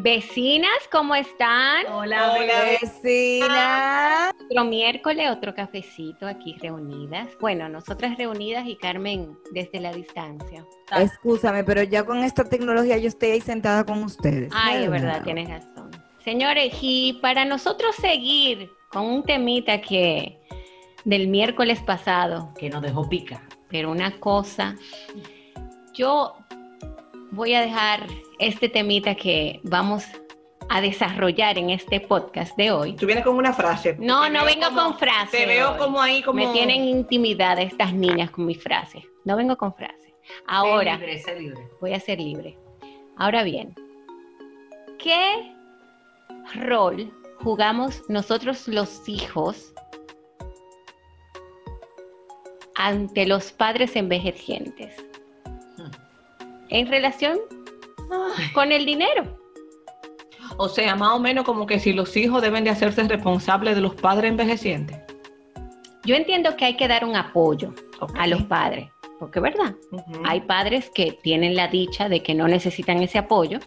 Vecinas, ¿cómo están? Hola, vecinas. Otro miércoles, otro cafecito aquí reunidas. Bueno, nosotras reunidas y Carmen desde la distancia. Escúchame, pero ya con esta tecnología yo estoy ahí sentada con ustedes. Ay, de verdad, tienes razón. Señores, y para nosotros seguir con un temita que del miércoles pasado. Que nos dejó pica. Pero una cosa, yo voy a dejar este temita que vamos a desarrollar en este podcast de hoy. Tú vienes con una frase. No, no vengo con frase. Te veo como ahí como... Me tienen intimidad estas niñas con mis frases. No vengo con frase. Ahora... libre, sé libre. Voy a ser libre. Ahora bien, ¿qué rol jugamos nosotros los hijos ante los padres envejecientes? En relación con el dinero. O sea, más o menos como que si los hijos deben de hacerse responsables de los padres envejecientes. Yo entiendo que hay que dar un apoyo a los padres, porque verdad, hay padres que tienen la dicha de que no necesitan ese apoyo,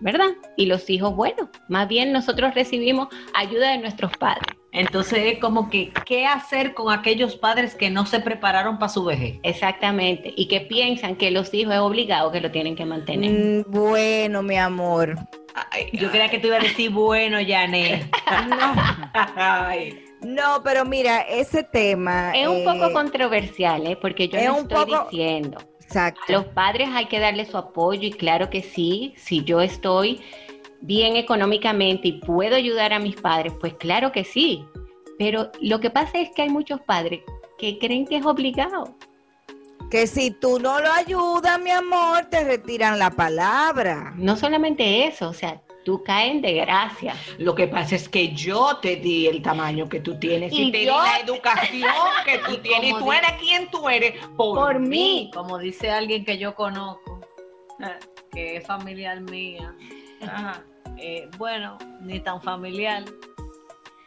¿verdad? Y los hijos, bueno, más bien nosotros recibimos ayuda de nuestros padres. Entonces es como que, ¿qué hacer con aquellos padres que no se prepararon para su vejez? Exactamente, y que piensan que los hijos es obligado que lo tienen que mantener. Mm, bueno, mi amor. yo creía que tú ibas a decir bueno, Janet. no. pero mira, ese tema... Es un poco eh, controversial, ¿eh? porque yo no estoy diciendo. Exacto. A los padres hay que darle su apoyo y claro que sí, si yo estoy bien económicamente y puedo ayudar a mis padres, pues claro que sí. Pero lo que pasa es que hay muchos padres que creen que es obligado. Que si tú no lo ayudas, mi amor, te retiran la palabra. No solamente eso, o sea, tú caes de gracia. Lo que pasa es que yo te di el tamaño que tú tienes y, te di la educación que tú tienes. Tú eres quien tú eres por, mí. Como dice alguien que yo conozco, que es familiar mía. Ajá. Eh, bueno, ni tan familiar.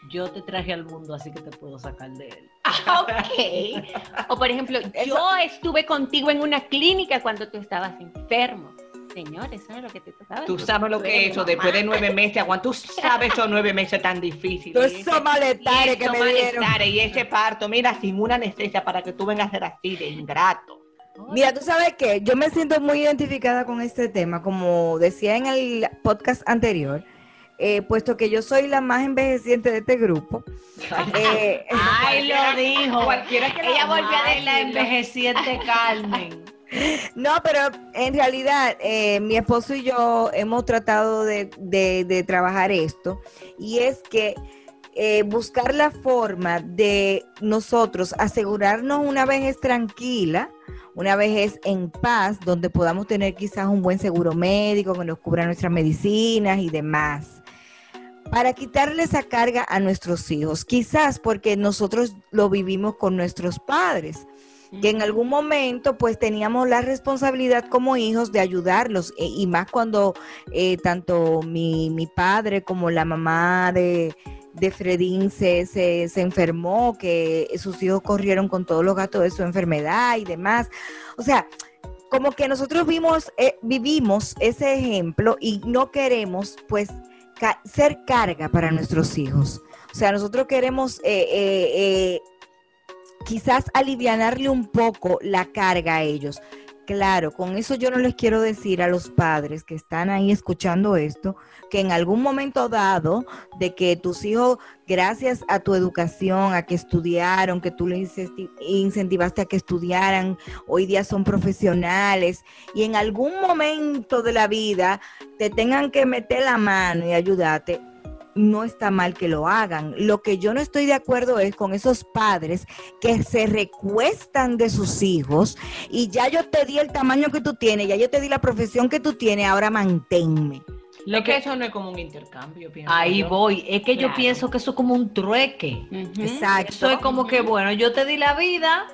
Yo te traje al mundo, así que te puedo sacar de él. Ah, ok. O por ejemplo, yo estuve contigo en una clínica cuando tú estabas enfermo. Señores, ¿sabes lo que te tocaba? Tú sabes lo que es eso, después de nueve meses, cuando tú sabes esos nueve meses tan difíciles. Esos malestares que me dieron. Y ese parto, mira, sin una anestesia para que tú vengas a ser así de ingrato. Mira, tú sabes que yo me siento muy identificada con este tema, como decía en el podcast anterior, eh, puesto que yo soy la más envejeciente de este grupo. Eh, Ay, lo dijo. Cualquiera que Ella volvió a decir la envejeciente Carmen. No, pero en realidad eh, mi esposo y yo hemos tratado de, de trabajar esto y es que buscar la forma de nosotros asegurarnos una vejez tranquila, una vejez en paz, donde podamos tener quizás un buen seguro médico que nos cubra nuestras medicinas y demás. Para quitarle esa carga a nuestros hijos, quizás porque nosotros lo vivimos con nuestros padres, que en algún momento pues teníamos la responsabilidad como hijos de ayudarlos, e, y más cuando eh, tanto mi, mi padre como la mamá de, de Fredín se, se, enfermó, que sus hijos corrieron con todos los gastos de su enfermedad y demás. O sea, como que nosotros vimos, eh, vivimos ese ejemplo y no queremos pues ser carga para nuestros hijos. O sea, nosotros queremos eh, eh, quizás alivianarle un poco la carga a ellos. Claro, con eso yo no les quiero decir a los padres que están ahí escuchando esto, que en algún momento dado de que tus hijos, gracias a tu educación, a que estudiaron, que tú les incentivaste a que estudiaran, hoy día son profesionales y en algún momento de la vida te tengan que meter la mano y ayudarte, no está mal que lo hagan. Lo que yo no estoy de acuerdo es con esos padres que se recuestan de sus hijos y ya yo te di el tamaño que tú tienes, ya yo te di la profesión que tú tienes, ahora manténme. Lo que, eso no es como un intercambio. Ahí voy. Es que yo pienso que eso es como un trueque. Exacto. Eso es como que, bueno, yo te di la vida,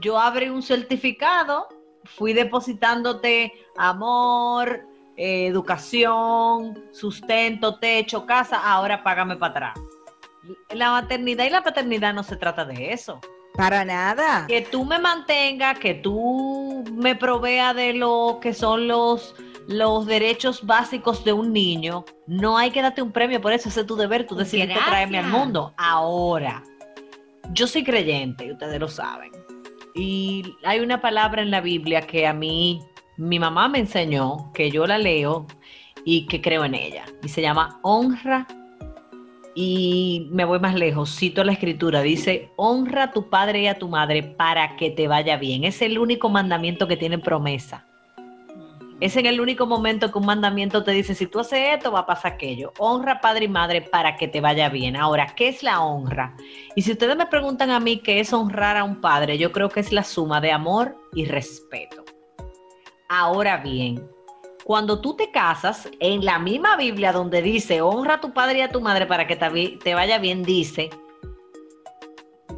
yo abrí un certificado, fui depositándote amor, eh, educación, sustento, techo, casa, ahora págame para atrás. La maternidad y la paternidad no se trata de eso. Para nada. Que tú me mantengas, que tú me proveas de lo que son los, los derechos básicos de un niño, no hay que darte un premio por eso, ese es tu deber, tú decidiste traerme al mundo. Ahora, yo soy creyente, y ustedes lo saben. Y hay una palabra en la Biblia que a mí mi mamá me enseñó, que yo la leo y que creo en ella. Y se llama honra. Y me voy más lejos, cito la escritura, dice, honra a tu padre y a tu madre para que te vaya bien. Es el único mandamiento que tiene promesa. Es en el único momento que un mandamiento te dice, si tú haces esto, va a pasar aquello. Honra padre y madre para que te vaya bien. Ahora, ¿qué es la honra? Y si ustedes me preguntan a mí qué es honrar a un padre, yo creo que es la suma de amor y respeto. Ahora bien, cuando tú te casas, en la misma Biblia donde dice, honra a tu padre y a tu madre para que te, vaya bien, dice,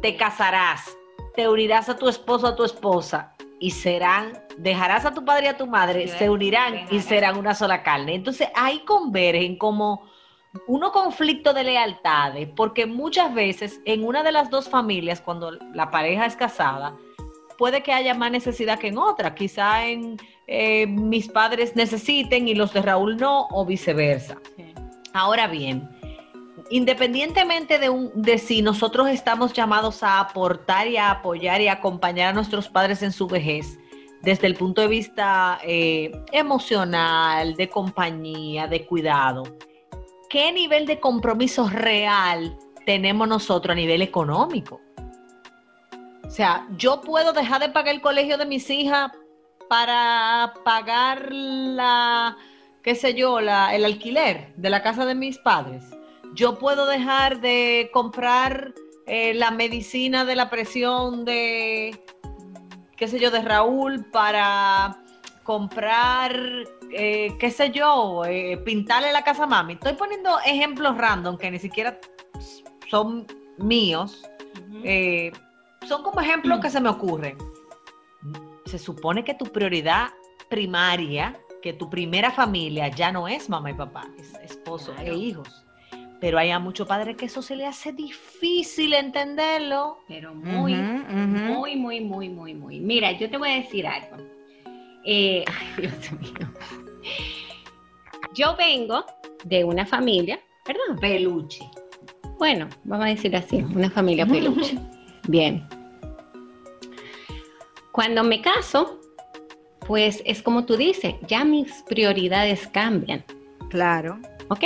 te casarás, te unirás a tu esposo, a tu esposa, y serán, dejarás a tu padre y a tu madre, se unirán y serán una sola carne. Entonces ahí convergen como uno conflicto de lealtades, porque muchas veces en una de las dos familias, cuando la pareja es casada, puede que haya más necesidad que en otra. Quizá en eh, mis padres necesiten y los de Raúl no, o viceversa. Ahora bien, independientemente de, un, de si nosotros estamos llamados a aportar y a apoyar y a acompañar a nuestros padres en su vejez, desde el punto de vista eh, emocional, de compañía, de cuidado, ¿qué nivel de compromiso real tenemos nosotros a nivel económico? O sea, yo puedo dejar de pagar el colegio de mis hijas para pagar la, qué sé yo, la, el alquiler de la casa de mis padres. Yo puedo dejar de comprar eh, la medicina de la presión de, qué sé yo, de Raúl para comprar, eh, qué sé yo, eh, pintarle la casa a mami. Estoy poniendo ejemplos random que ni siquiera son míos son como ejemplos que se me ocurren. Se supone que tu prioridad primaria, que tu primera familia ya no es mamá y papá, es esposo e hijos. Pero hay a muchos padres que eso se le hace difícil entenderlo. Pero muy, muy, muy, muy, muy, muy. Mira, yo te voy a decir algo. Eh, ay, Dios mío. Yo vengo de una familia, perdón. Peluche. Bueno, vamos a decir así, una familia peluche. Bien. Cuando me caso, pues es como tú dices, ya mis prioridades cambian. Claro. Ok,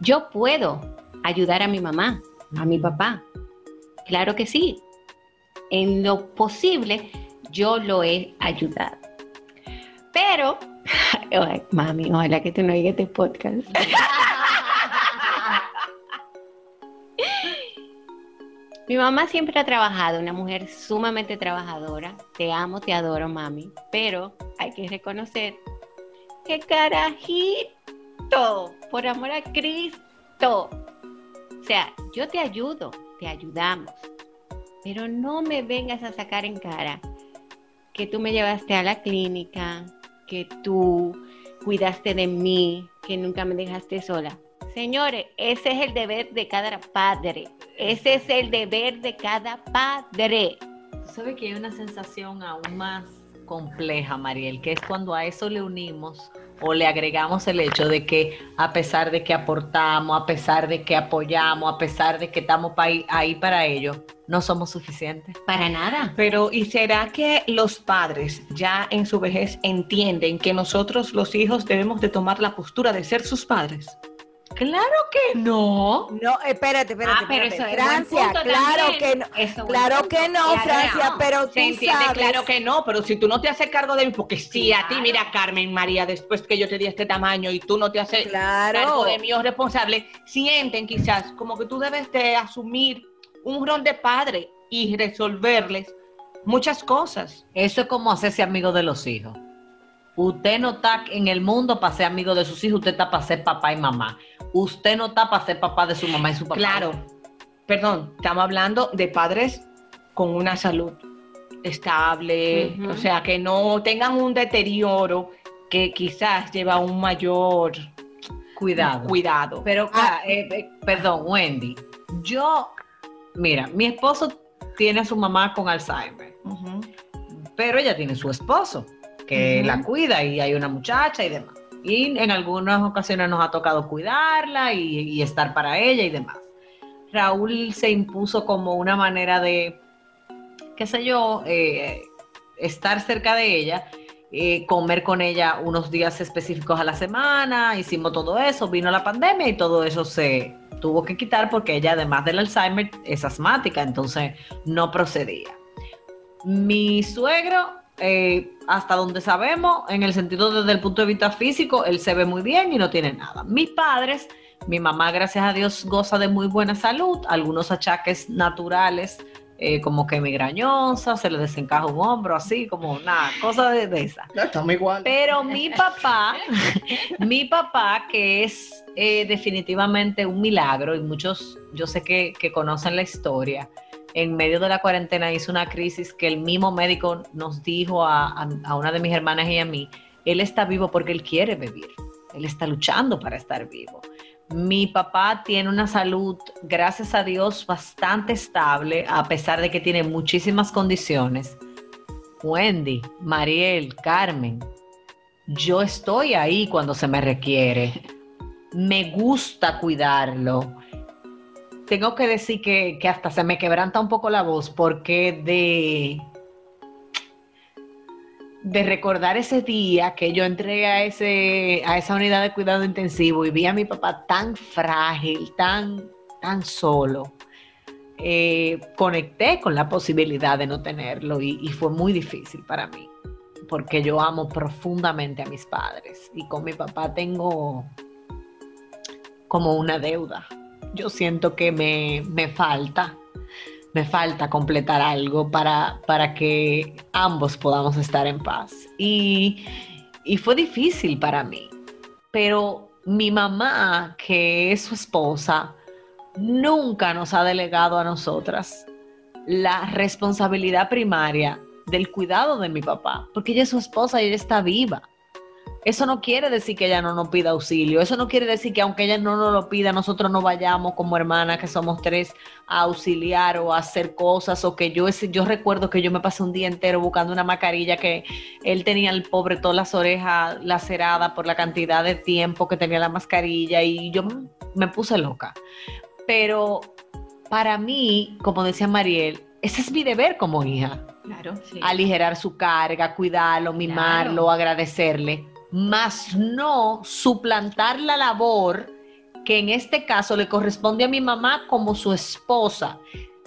yo puedo ayudar a mi mamá, a mi papá. Claro que sí. En lo posible, yo lo he ayudado. Pero, mami, ojalá que tú no oigas este podcast. Mi mamá siempre ha trabajado, una mujer sumamente trabajadora. Te amo, te adoro, mami. Pero hay que reconocer que carajito, por amor a Cristo. O sea, yo te ayudo, te ayudamos. Pero no me vengas a sacar en cara que tú me llevaste a la clínica, que tú cuidaste de mí, que nunca me dejaste sola. Señores, ese es el deber de cada padre. Ese es el deber de cada padre. Tú sabes que hay una sensación aún más compleja, Mariel, que es cuando a eso le unimos o le agregamos el hecho de que a pesar de que aportamos, a pesar de que apoyamos, a pesar de que estamos ahí, ahí para ello, no somos suficientes. Para nada. Pero ¿y será que los padres ya en su vejez entienden que nosotros los hijos debemos de tomar la postura de ser sus padres? Claro que no. No, espérate, espérate. Ah, pero espérate. eso es Francia, claro también. que no. Eso Claro que no, Claro, Francia, no. pero tú Se entiende, sabes. claro que no, pero si tú no te haces cargo de mí, porque sí, a ti, mira, Carmen María, después que yo te di este tamaño y tú no te haces Claro. cargo de mí o responsable, sienten quizás como que tú debes de asumir un rol de padre y resolverles muchas cosas. Eso es como hacerse amigo de los hijos. Usted no está en el mundo para ser amigo de sus hijos, usted está para ser papá y mamá. Usted no está para ser papá de su mamá y su papá. Claro, perdón, estamos hablando de padres con una salud estable, o sea, que no tengan un deterioro que quizás lleva a un mayor Cuidado. cuidado. Pero, Ah. eh, eh, perdón, Wendy. Yo, mira, mi esposo tiene a su mamá con Alzheimer, pero ella tiene su esposo que la cuida y hay una muchacha y demás. Y en algunas ocasiones nos ha tocado cuidarla y, y estar para ella y demás. Raúl se impuso como una manera de, qué sé yo, eh, estar cerca de ella, eh, comer con ella unos días específicos a la semana, hicimos todo eso, vino la pandemia y todo eso se tuvo que quitar porque ella además del Alzheimer es asmática, entonces no procedía. Mi suegro, eh, hasta donde sabemos, en el sentido desde el punto de vista físico, él se ve muy bien y no tiene nada. Mis padres, mi mamá, gracias a Dios, goza de muy buena salud, algunos achaques naturales, eh, como que migrañosa, se le desencaja un hombro, así, como una cosa de, de esa. estamos igual. Pero mi papá, mi papá, que es eh, definitivamente un milagro, y muchos, yo sé que, que conocen la historia, en medio de la cuarentena hizo una crisis que el mismo médico nos dijo a, a- una de mis hermanas y a mí, él está vivo porque él quiere vivir, él está luchando para estar vivo. Mi papá tiene una salud, gracias a Dios, bastante estable, a pesar de que tiene muchísimas condiciones. Wendy, Mariel, Carmen, yo estoy ahí cuando se me requiere. Me gusta cuidarlo. Tengo que decir que, que hasta se me quebranta un poco la voz porque de, de recordar ese día que yo entré a, ese, a esa unidad de cuidado intensivo y vi a mi papá tan frágil, tan, tan solo, eh, conecté con la posibilidad de no tenerlo y, y fue muy difícil para mí, porque yo amo profundamente a mis padres y con mi papá tengo como una deuda. Yo siento que me, me falta, me falta completar algo para, para que ambos podamos estar en paz. Y, y fue difícil para mí, pero mi mamá, que es su esposa, nunca nos ha delegado a nosotras la responsabilidad primaria del cuidado de mi papá, porque ella es su esposa y ella está viva. Eso no quiere decir que ella no nos pida auxilio, eso no quiere decir que aunque ella no nos lo pida, nosotros no vayamos como hermanas, que somos tres, a auxiliar o a hacer cosas, o que yo, yo recuerdo que yo me pasé un día entero buscando una mascarilla que él tenía el pobre todas las orejas laceradas por la cantidad de tiempo que tenía la mascarilla y yo me puse loca pero para mí, como decía Mariel, ese es mi deber como hija, Claro, sí. aligerar su carga, cuidarlo, mimarlo, Claro. agradecerle, más no suplantar la labor que en este caso le corresponde a mi mamá como su esposa.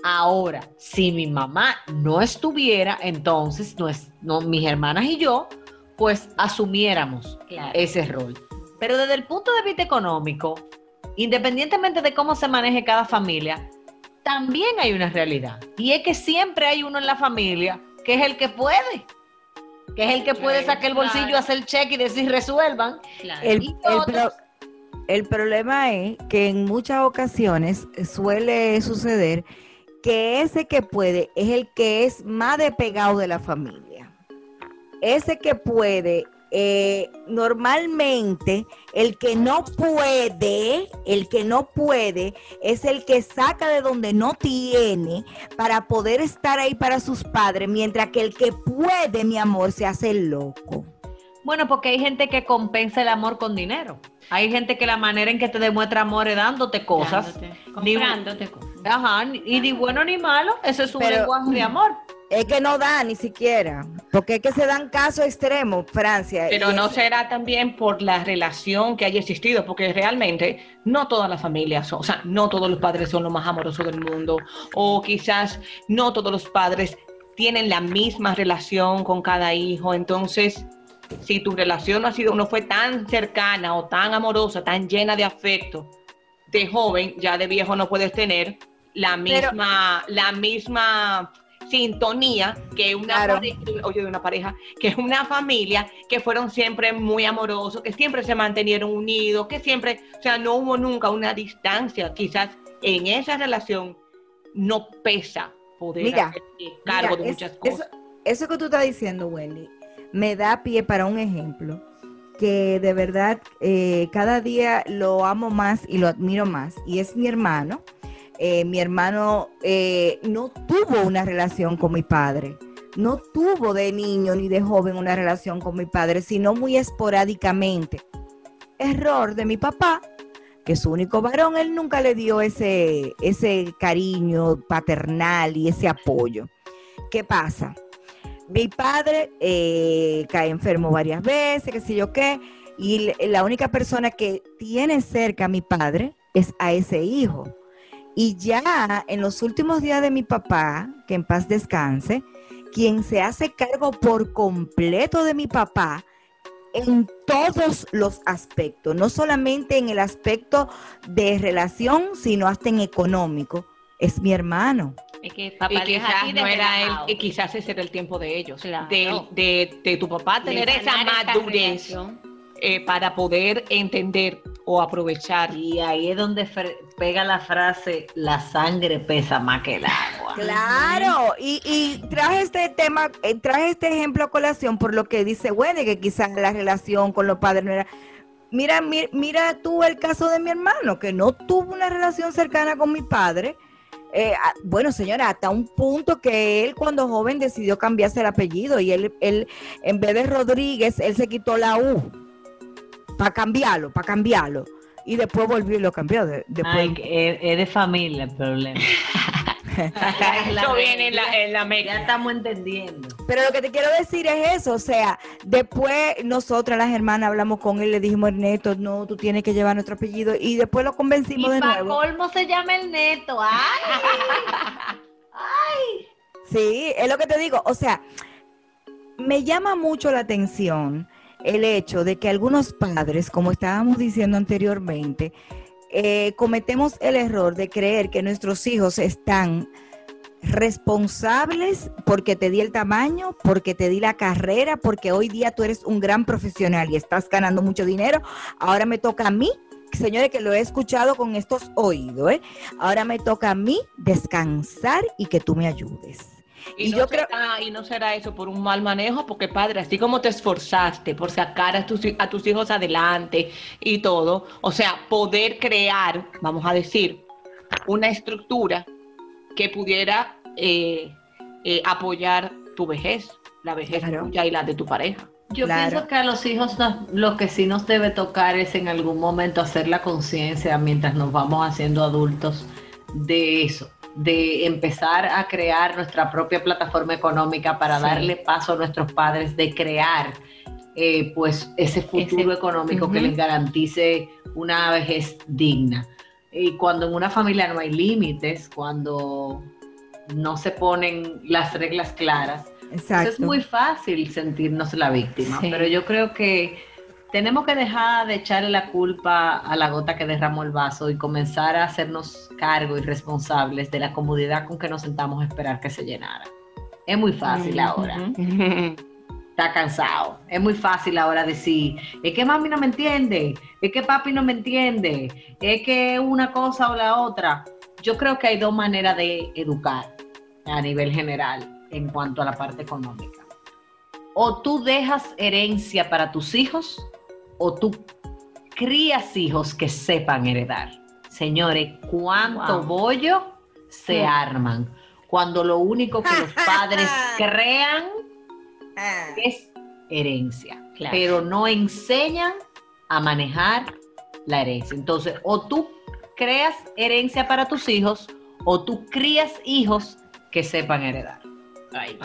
Ahora, si mi mamá no estuviera, entonces nues- no, mis hermanas y yo, pues asumiéramos Claro. ese rol. Pero desde el punto de vista económico, independientemente de cómo se maneje cada familia, también hay una realidad. Y es que siempre hay uno en la familia que es el que puede. Que es el que puede Claro, sacar el bolsillo, claro. hacer el cheque y decir resuelvan. Claro. El, Y el otros- pro- el problema es que en muchas ocasiones suele suceder que ese que puede es el que es más despegado de la familia. Ese que puede eh, normalmente el que no puede, el que no puede, es el que saca de donde no tiene para poder estar ahí para sus padres, mientras que el que puede, mi amor, se hace loco. Bueno, porque hay gente que compensa el amor con dinero. Hay gente que la manera en que te demuestra amor es dándote cosas. Dándote, comprándote cosas. Ajá, y ni bueno ni malo, eso es un Pero- lenguaje de amor. Es que no da ni siquiera, porque es que se dan casos extremos, Francia. Pero no es- será también por la relación que haya existido, porque realmente no todas las familias son, o sea, no todos los padres son los más amorosos del mundo, o quizás no todos los padres tienen la misma relación con cada hijo, entonces si tu relación no ha sido, no fue tan cercana o tan amorosa, tan llena de afecto, de joven, ya de viejo no puedes tener la Pero- misma, la misma sintonía que una Claro. pareja, oye, de una pareja, que es una familia que fueron siempre muy amorosos, que siempre se mantenieron unidos, que siempre, o sea, no hubo nunca una distancia. Quizás en esa relación no pesa poder Mira, hacerse cargo Mira, de es- muchas eso, cosas. eso que tú estás diciendo, Wendy, me da pie para un ejemplo que de verdad eh, cada día lo amo más y lo admiro más. Y es mi hermano. Eh, mi hermano eh, no tuvo una relación con mi padre. No tuvo de niño ni de joven una relación con mi padre, sino muy esporádicamente. Error de mi papá, que su único varón, él nunca le dio ese, ese cariño paternal y ese apoyo. ¿Qué pasa? Mi padre eh, cae enfermo varias veces, qué sé yo qué, y la única persona que tiene cerca a mi padre es a ese hijo. Y ya en los últimos días de mi papá, que en paz descanse, quien se hace cargo por completo de mi papá en todos los aspectos, no solamente en el aspecto de relación, sino hasta en económico, es mi hermano. Es que Y papá deja quizás así de no era él, y quizás ese era el tiempo de ellos, Claro. de, de- de tu papá De tener esa sanar esta madurez eh, para poder entender o aprovechar. Y ahí es donde pega la frase, la sangre pesa más que el agua. Claro, y, y traje este tema, eh, traje este ejemplo a colación por lo que dice Wendy, que quizás la relación con los padres no era. Mira, mi- mira tú el caso de mi hermano, que no tuvo una relación cercana con mi padre. Eh, bueno, señora, hasta un punto que él cuando joven decidió cambiarse el apellido y él, él en vez de Rodríguez, él se quitó la U para cambiarlo, para cambiarlo. Y después volvió y lo cambió. de- después, Ay, es de familia el problema. Eso viene en la, en la Ya mega. estamos entendiendo. Pero lo que te quiero decir es eso, o sea, después nosotras las hermanas hablamos con él, le dijimos, Ernesto, no, tú tienes que llevar nuestro apellido y después lo Y convencimos de para nuevo. colmo se llama el neto. ¡Ay! Sí, es lo que te digo, o sea, me llama mucho la atención el hecho de que algunos padres, como estábamos diciendo anteriormente, eh, cometemos el error de creer que nuestros hijos están responsables porque te di el tamaño, porque te di la carrera, porque hoy día tú eres un gran profesional y estás ganando mucho dinero. Ahora me toca a mí, señores, que lo he escuchado con estos oídos, ¿eh? Ahora me toca a mí descansar y que tú me ayudes. Y, Y no yo creo- será, y no será eso por un mal manejo, porque padre, así como te esforzaste por sacar a tus, a tus hijos adelante y todo, o sea, poder crear, vamos a decir, una estructura que pudiera eh, eh, apoyar tu vejez, la vejez Claro. tuya y la de tu pareja. Yo Claro. pienso que a los hijos nos- lo que sí nos debe tocar es en algún momento hacer la conciencia mientras nos vamos haciendo adultos de eso, de empezar a crear nuestra propia plataforma económica para Sí. darle paso a nuestros padres de crear eh, pues ese futuro Ese- económico que les garantice una vejez digna. Y cuando en una familia no hay límites, cuando no se ponen las reglas claras, pues Exacto. es muy fácil sentirnos la víctima, Sí. pero yo creo que tenemos que dejar de echarle la culpa a la gota que derramó el vaso y comenzar a hacernos cargo y responsables de la comodidad con que nos sentamos a esperar que se llenara. Es muy fácil ahora, está cansado. Es muy fácil ahora decir, es que mami no me entiende, es que papi no me entiende, es que una cosa o la otra. Yo creo que hay dos maneras de educar a nivel general en cuanto a la parte económica. o tú dejas herencia para tus hijos o tú crías hijos que sepan heredar. Señores, ¿cuánto Wow. bollo se Mm. arman? Cuando lo único que los padres crean Ah. es herencia, Claro. pero no enseñan a manejar la herencia. Entonces, o tú creas herencia para tus hijos o tú crías hijos que sepan heredar. Ay.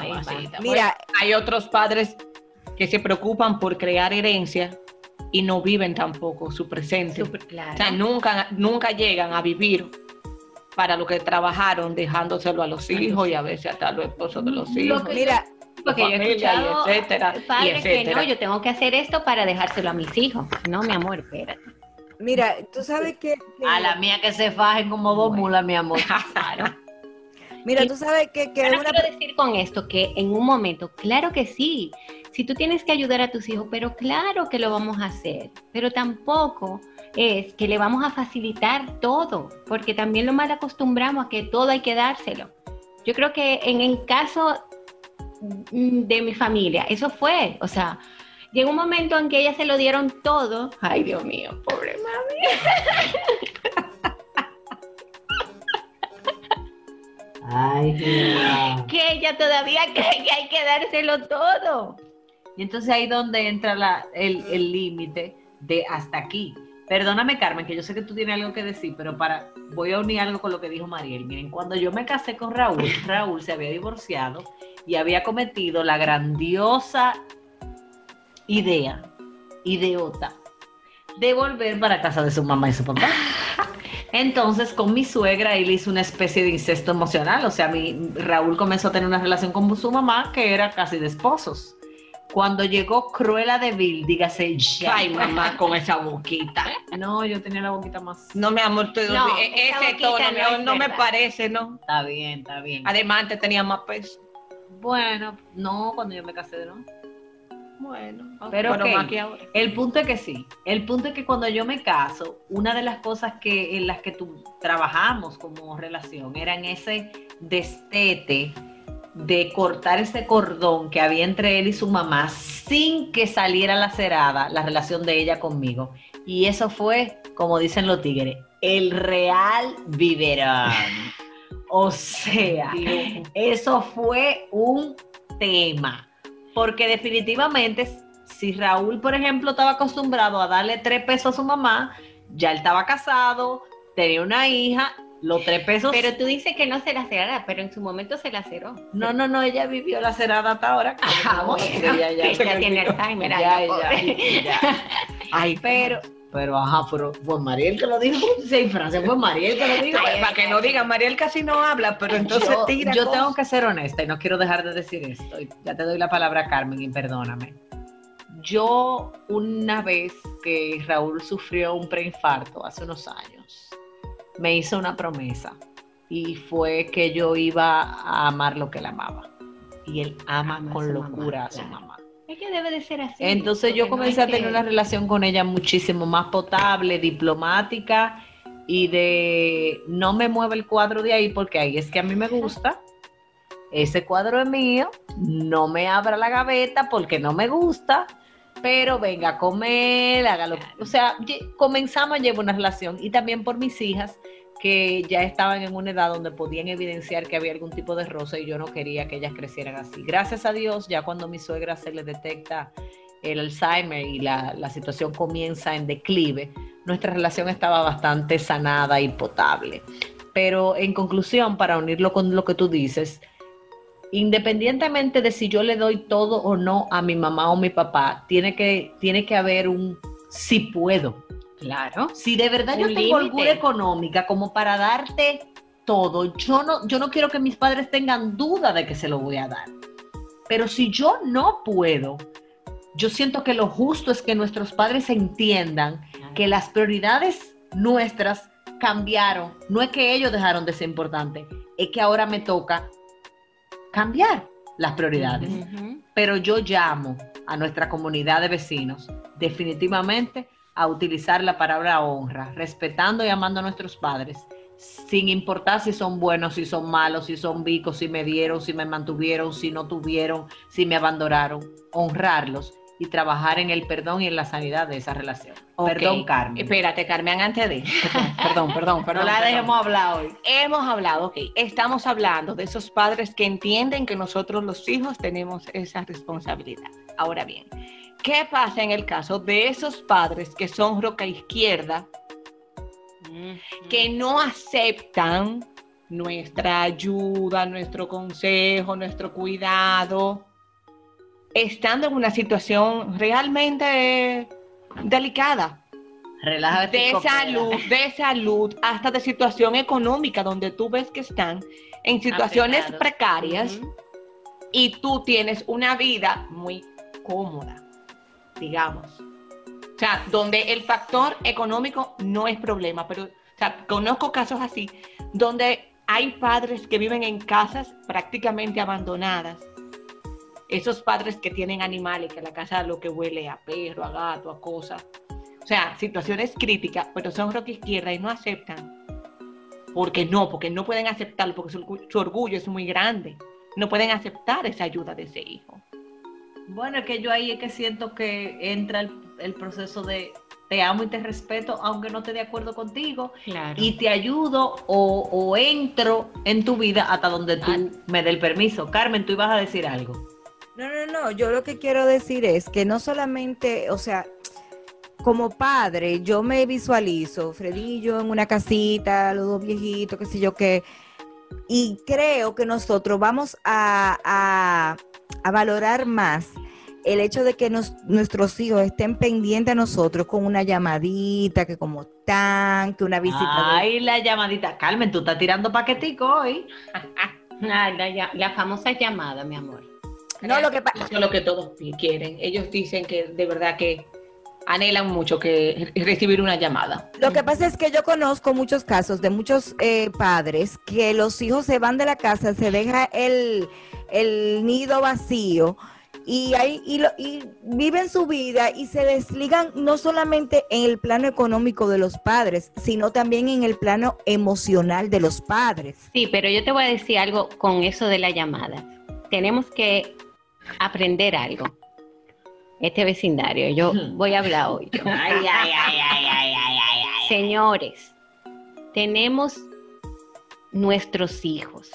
Mira, hay otros padres que se preocupan por crear herencia y no viven tampoco su presente. Súper claro. O sea, nunca, nunca llegan a vivir para lo que trabajaron, dejándoselo a los hijos y a veces hasta a los esposos de los Lo hijos. que- mira, Porque yo he familia, y escuchado etcétera, y padres que etcétera. no, yo tengo que hacer esto para dejárselo a mis hijos. No, mi amor, espérate. mira, tú sabes que, que- A la mía que se fajen como dos Bueno. mulas, mi amor. Claro. mira, tú sabes que, que Pero una quiero decir con esto que en un momento, claro que sí, si tú tienes que ayudar a tus hijos, pero claro que lo vamos a hacer, pero tampoco es que le vamos a facilitar todo, porque también lo mal acostumbramos a que todo hay que dárselo. Yo creo que en el caso mm, de mi familia, eso fue, o sea, llegó un momento en que ellas se lo dieron todo. Ay, Dios mío, pobre mami. Ay, Que ella todavía cree que hay que dárselo todo. Y entonces ahí donde entra la- el el límite de hasta aquí. Perdóname, Carmen, que yo sé que tú tienes algo que decir, pero para voy a unir algo con lo que dijo Mariel. Miren, cuando yo me casé con Raúl, Raúl se había divorciado y había cometido la grandiosa idea, ideota, de volver para casa de su mamá y su papá. Entonces, con mi suegra, él hizo una especie de incesto emocional. O sea, mi, Raúl comenzó a tener una relación con su mamá que era casi de esposos. Cuando llegó Cruella de Vil, dígase ya. Ay, mamá, con esa boquita. No, yo tenía la boquita más. No, mi amor, tú- No, e- esa ese boquita tono no mi es amor, no, me verdad. parece, ¿no? Está bien, está bien. Además, antes tenía más peso. Bueno, no, cuando yo me casé, ¿no? Bueno, Pero ok. más que ahora. El punto es que sí. El punto es que cuando yo me caso, una de las cosas que en las que tú trabajamos como relación era en ese destete de cortar ese cordón que había entre él y su mamá sin que saliera lacerada la relación de ella conmigo. Y eso fue, como dicen los tigres, el real biberón. O sea, eso fue un tema. Porque definitivamente, si Raúl, por ejemplo, estaba acostumbrado a darle tres pesos a su mamá, ya él estaba casado, tenía una hija, los tres pesos. Pero tú dices que no se lacerará, pero en su momento se laceró. no, no, no, ella vivió la cerada hasta ahora. Ah, bueno, ya, ya, tiene Alzheimer. Ya, ya, ya. Ay, pero, pero, ajá, pero fue Mariel que lo dijo. Sí, Francia fue Mariel que lo dijo. Ay, para que no digan, Mariel casi no habla, pero entonces yo, tira yo tengo que ser honesta y no quiero dejar de decir esto. Ya te doy la palabra, Carmen, y perdóname. Yo, una vez que Raúl sufrió un preinfarto hace unos años, me hizo una promesa y fue que yo iba a amar lo que él amaba. Y él ama con locura mamá, a su claro. mamá. Es que debe de ser así. Entonces yo no comencé a tener que- una relación con ella muchísimo más potable, diplomática y de no me mueve el cuadro de ahí porque ahí es que a mí me gusta. Ese cuadro es mío, no me abra la gaveta porque no me gusta, pero venga a comer, hágalo. O sea, comenzamos a llevar una relación y también por mis hijas que ya estaban en una edad donde podían evidenciar que había algún tipo de rosa y yo no quería que ellas crecieran así. Gracias a Dios, ya cuando a mi suegra se le detecta el Alzheimer y la, la situación comienza en declive, nuestra relación estaba bastante sanada y potable. Pero en conclusión, para unirlo con lo que tú dices, independientemente de si yo le doy todo o no a mi mamá o mi papá, tiene que, tiene que haber un si puedo. Claro. Si de verdad yo tengo holgura económica como para darte todo, yo no, yo no quiero que mis padres tengan duda de que se lo voy a dar. Pero si yo no puedo, yo siento que lo justo es que nuestros padres entiendan que las prioridades nuestras cambiaron. No es que ellos dejaron de ser importantes, es que ahora me toca cambiar las prioridades. Pero yo llamo a nuestra comunidad de vecinos definitivamente a utilizar la palabra honra, respetando y amando a nuestros padres sin importar si son buenos, si son malos, si son vicos, si me dieron, si me mantuvieron, si no tuvieron, si me abandonaron, honrarlos y trabajar en el perdón y en la sanidad de esa relación. Ok. Perdón, Carmen. Espérate, Carmen, antes de. Perdón, perdón, perdón. no la perdón. dejemos hablar hoy. Hemos hablado, ok. Estamos hablando de esos padres que entienden que nosotros los hijos tenemos esa responsabilidad. Ahora bien, ¿qué pasa en el caso de esos padres que son roca izquierda, que no aceptan nuestra ayuda, nuestro consejo, nuestro cuidado, estando en una situación realmente delicada? Relájate. de copera. salud, de salud, hasta de situación económica, donde tú ves que están en situaciones precarias y tú tienes una vida muy cómoda, digamos. O sea, donde el factor económico no es problema, pero o sea, conozco casos así, donde hay padres que viven en casas prácticamente abandonadas. Esos padres que tienen animales, que la casa lo que huele a perro, a gato, a cosas. O sea, situaciones críticas, pero son roca izquierda y no aceptan. Porque no, porque no pueden aceptarlo, porque su, orgu- su orgullo es muy grande. No pueden aceptar esa ayuda de ese hijo. Bueno, es que yo ahí es que siento que entra el, el proceso de te amo y te respeto, aunque no esté de acuerdo contigo, Claro. y te ayudo o, o entro en tu vida hasta donde tú me dé el permiso. Carmen, tú ibas a decir algo. No, no, no, yo lo que quiero decir es que no solamente, o sea, como padre, yo me visualizo, Fredillo en una casita, los dos viejitos, qué sé yo qué, y creo que nosotros vamos a, a- valorar más el hecho de que nos- nuestros hijos estén pendientes a nosotros con una llamadita, que como están, que una visita. de- Ay, la llamadita. Carmen, tú estás tirando paquetico hoy. La, ya- la famosa llamada, mi amor. No, lo que pasa... Eso es lo que todos quieren. Ellos dicen que de verdad que anhelan mucho que recibir una llamada. Lo que pasa es que yo conozco muchos casos de muchos eh, padres que los hijos se van de la casa, se deja el, el nido vacío y, ahí, y, lo- y viven su vida y se desligan no solamente en el plano económico de los padres, sino también en el plano emocional de los padres. Sí, pero yo te voy a decir algo con eso de la llamada. Tenemos que aprender algo. Este vecindario, yo voy a hablar hoy. yo. Ay, ay, ay. Señores, tenemos nuestros hijos.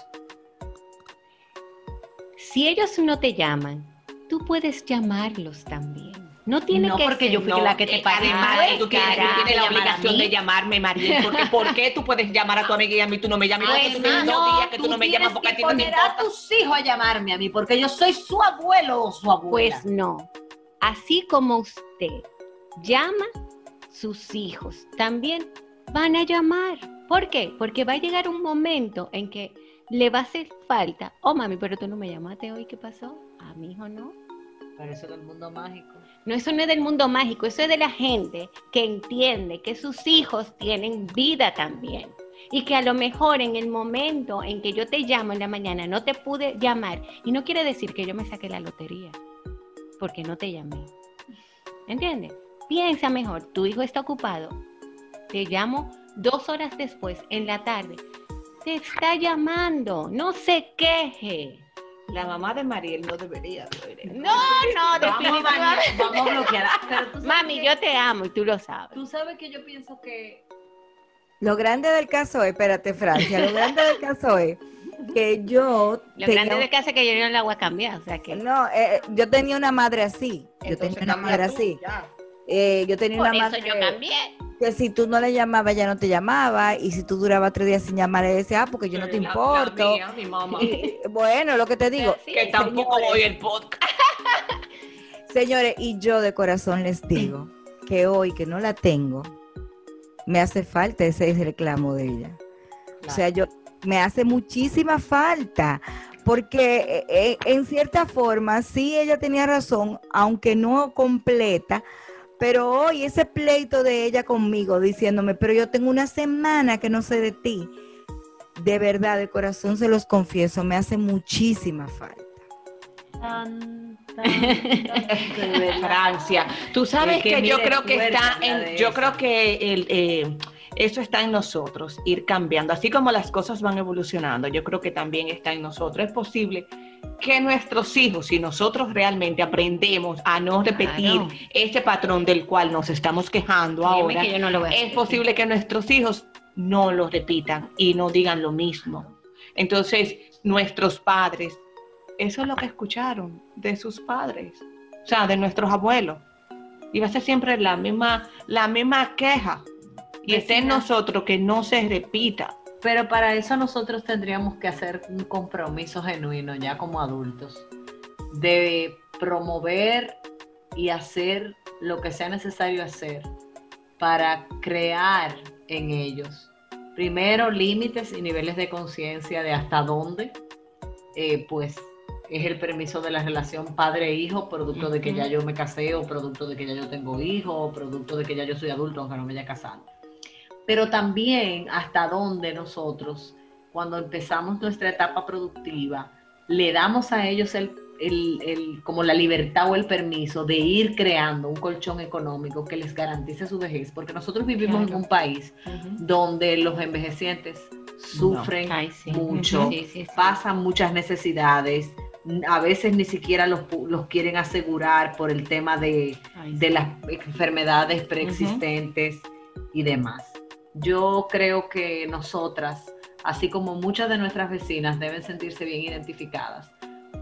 Si ellos no te llaman, tú puedes llamarlos también. No tiene No, que porque ser- yo fui la que te eh, paré. Además, Ay, tú tienes, tú tienes la obligación de llamarme, María. Porque ¿por qué tú puedes llamar a tu amiga y a mí tú no me llamas? Porque tú tienes no, dos días que tú no me llamas porque a ti no te poner a importa. tus hijos a llamarme a mí, porque yo soy su abuelo o su abuela. Pues no. Así como usted llama, sus hijos también van a llamar. ¿Por qué? Porque va a llegar un momento en que le va a hacer falta. Oh, mami, pero tú no me llamaste hoy, ¿qué pasó? A mi hijo no. Pero eso del mundo mágico. No, eso no es del mundo mágico, eso es de la gente que entiende que sus hijos tienen vida también. Y que a lo mejor en el momento en que yo te llamo en la mañana no te pude llamar. Y no quiere decir que yo me saqué la lotería, porque no te llamé. ¿Entiendes? Piensa mejor, tu hijo está ocupado. Te llamo dos horas después, en la tarde. Te está llamando, no se queje. La mamá de Mariel no debería. No, no, definitivamente. vamos a bloquear. Pero tú sabes Mami, que- yo te amo y tú lo sabes. Tú sabes que yo pienso que Lo grande del caso es, espérate Francia, lo grande del caso es que yo... Lo tenía- grande de casa es que yo no la voy a cambiar, o sea que... No, eh, yo tenía una madre así, yo tenía una madre así. Eh, yo tenía Por una eso madre yo cambié. Que si tú no le llamabas, ella no te llamaba, y si tú durabas tres días sin llamar, le decía, ah, porque yo no te La- la importo. mía, mi mamá. Y, bueno, lo que te digo, Sí, que tampoco señores. voy el podcast. señores, y yo de corazón les digo que hoy que no la tengo, me hace falta ese reclamo de ella. O sea, yo me hace muchísima falta. Porque eh, eh, en cierta forma sí ella tenía razón, aunque no completa, pero hoy ese pleito de ella conmigo diciéndome, pero yo tengo una semana que no sé de ti, de verdad, de corazón se los confieso, me hace muchísima falta. tan, tan. Francia. Tú sabes Es que que, yo creo que está en, yo creo que el, eh, eso está en nosotros, ir cambiando. Así como las cosas van evolucionando, yo creo que también está en nosotros. Es posible que nuestros hijos, si nosotros realmente aprendemos a no repetir Claro. ese patrón del cual nos estamos quejando ahora, que no lo es posible que nuestros hijos no lo repitan y no digan lo mismo. Entonces, nuestros padres, eso es lo que escucharon de sus padres, o sea, de nuestros abuelos. Y va a ser siempre la misma, la misma queja. Y está en nosotros que no se repita. Pero para eso nosotros tendríamos que hacer un compromiso genuino ya como adultos de promover y hacer lo que sea necesario hacer para crear en ellos primero límites y niveles de conciencia de hasta dónde eh, pues es el permiso de la relación padre-hijo producto de que ya yo me casé o producto de que ya yo tengo hijos o producto de que ya yo soy adulto aunque no me haya casado pero también hasta dónde nosotros, cuando empezamos nuestra etapa productiva, le damos a ellos el, el- el- como la libertad o el permiso de ir creando un colchón económico que les garantice su vejez, porque nosotros vivimos en un país donde los envejecientes sufren Ay, sí. mucho, Sí, sí, sí. pasan muchas necesidades, a veces ni siquiera los, los quieren asegurar por el tema de, Ay, de las enfermedades preexistentes y demás. Yo creo que nosotras, así como muchas de nuestras vecinas, deben sentirse bien identificadas,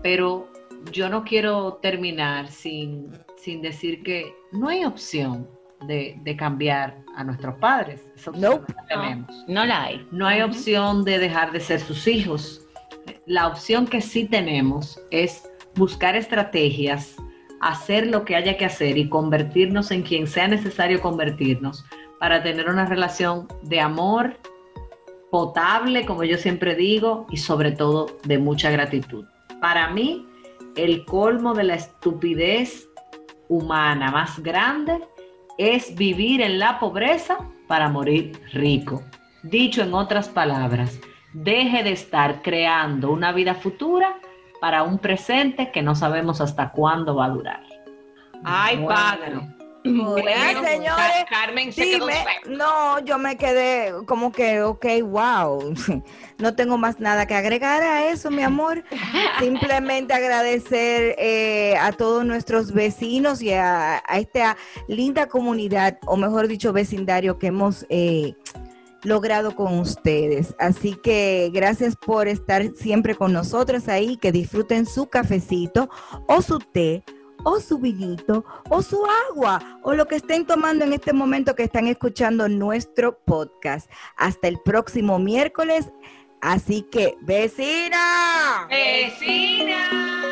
pero yo no quiero terminar sin, sin decir que no hay opción de, de cambiar a nuestros padres. Esa opción Nope. no la tenemos. No la hay. No hay opción de dejar de ser sus hijos. La opción que sí tenemos es buscar estrategias, hacer lo que haya que hacer y convertirnos en quien sea necesario convertirnos para tener una relación de amor potable, como yo siempre digo, y sobre todo de mucha gratitud. Para mí, el colmo de la estupidez humana más grande es vivir en la pobreza para morir rico. Dicho en otras palabras, deje de estar creando una vida futura para un presente que no sabemos hasta cuándo va a durar. Ay, Bueno. padre. Bueno, señores. Car- Carmen se Dime, no, yo me quedé como que, ok, wow, no tengo más nada que agregar a eso, mi amor. Simplemente agradecer eh, a todos nuestros vecinos y a, a esta linda comunidad, o mejor dicho, vecindario que hemos eh, logrado con ustedes. Así que gracias por estar siempre con nosotros ahí, que disfruten su cafecito o su té o su vinito, o su agua, o lo que estén tomando en este momento que están escuchando nuestro podcast. Hasta el próximo miércoles. Así que, vecina. Vecina.